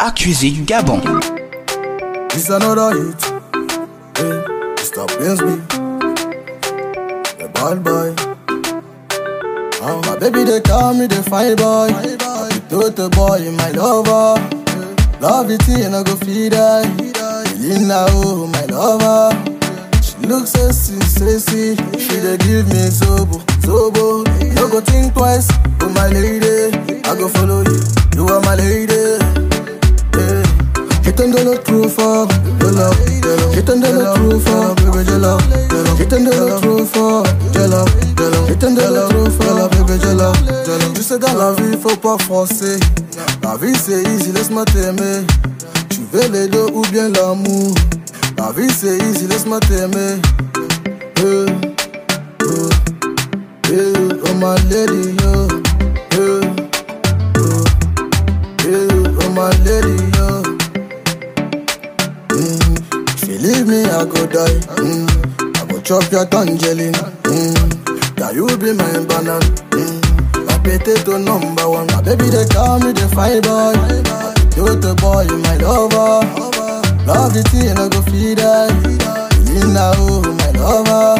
accusé du Gabon. It's another hit. Hey, Mr. The bad boy. Oh, my baby, they call me the fine boy. Total boy, my lover. Love it, and I go feed her. Elena, oh, my lover. She looks sexy, sexy. She dey give me sobo, sobo. No go think twice, oh my lady. I go follow you, you are my lady. On the true for jello. Hit on the true for baby jello. Hit on the true for jello. Hit on the true for baby jello. Tu sais dans la vie faut pas forcer. La vie c'est easy, laisse-moi t'aimer. Tu veux les deux ou bien l'amour? La vie c'est easy, laisse-moi t'aimer. Eh, eh, eh, oh my lady, leave me, I go die. Mm, I go chop your tangerine. Mm, now you be my banana. Mm, my potato number one. My baby, they call me the boy. You the boy, you my lover. Love the tea and I go feed her. Elena, oh, my lover.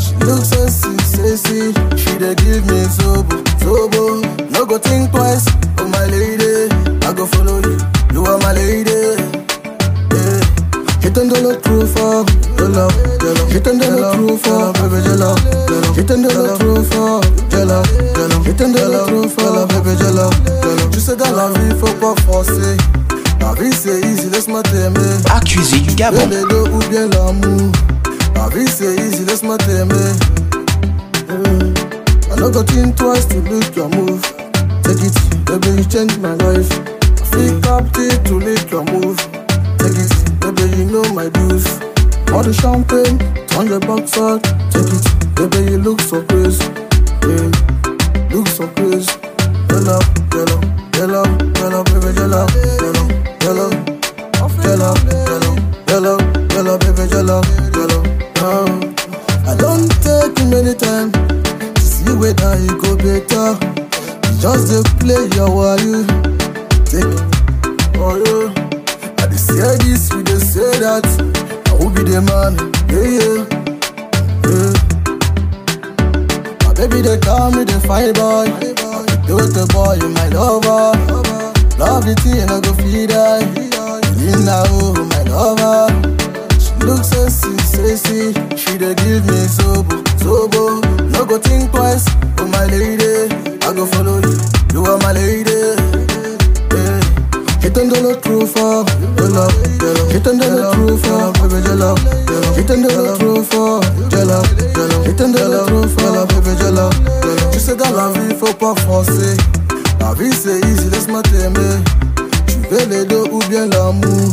She looks sexy, sexy. She dey give me sobo, sobo. No go think twice, The look true for jello, jello. Hit on the look true for baby jello, jello. Hit on the look true for jello, jello. Hit on the look true for baby jello, jello. Tu sais dans la vie faut pas forcer. La vie c'est easy, laisse-moi t'aimer. Accusé du Gabon. Bien les deux ou bien l'amour? La vie c'est easy, laisse-moi t'aimer. I no go think twice to look your move. Take it, baby, you change my life. Feel captive to lick your move. Take it, you my dues. All the champagne, turn your box out. Take it, baby, you look so crazy. Yeah, look so crazy. Yellow, yellow, yellow, yellow, baby, yellow, yellow, yellow, yellow, yellow, yellow, yellow, baby, yellow, yellow. Oh. I don't take many time to see whether you go better. You just dey play your wire. Take it, oh yeah. I say this, you dey say that. I will be the man, yeah yeah. yeah. My baby they call me the fine boy. You the boy, you my lover. Love the tea and I go feed her. Elena, oh Hit on the true for jello. Hit on the true for baby jello. Hit on the true for jello. Hit on the true for baby. Tu sais dans la vie faut pas forcer. La vie c'est easy, laisse-moi t'aimer. Tu veux les deux ou bien l'amour?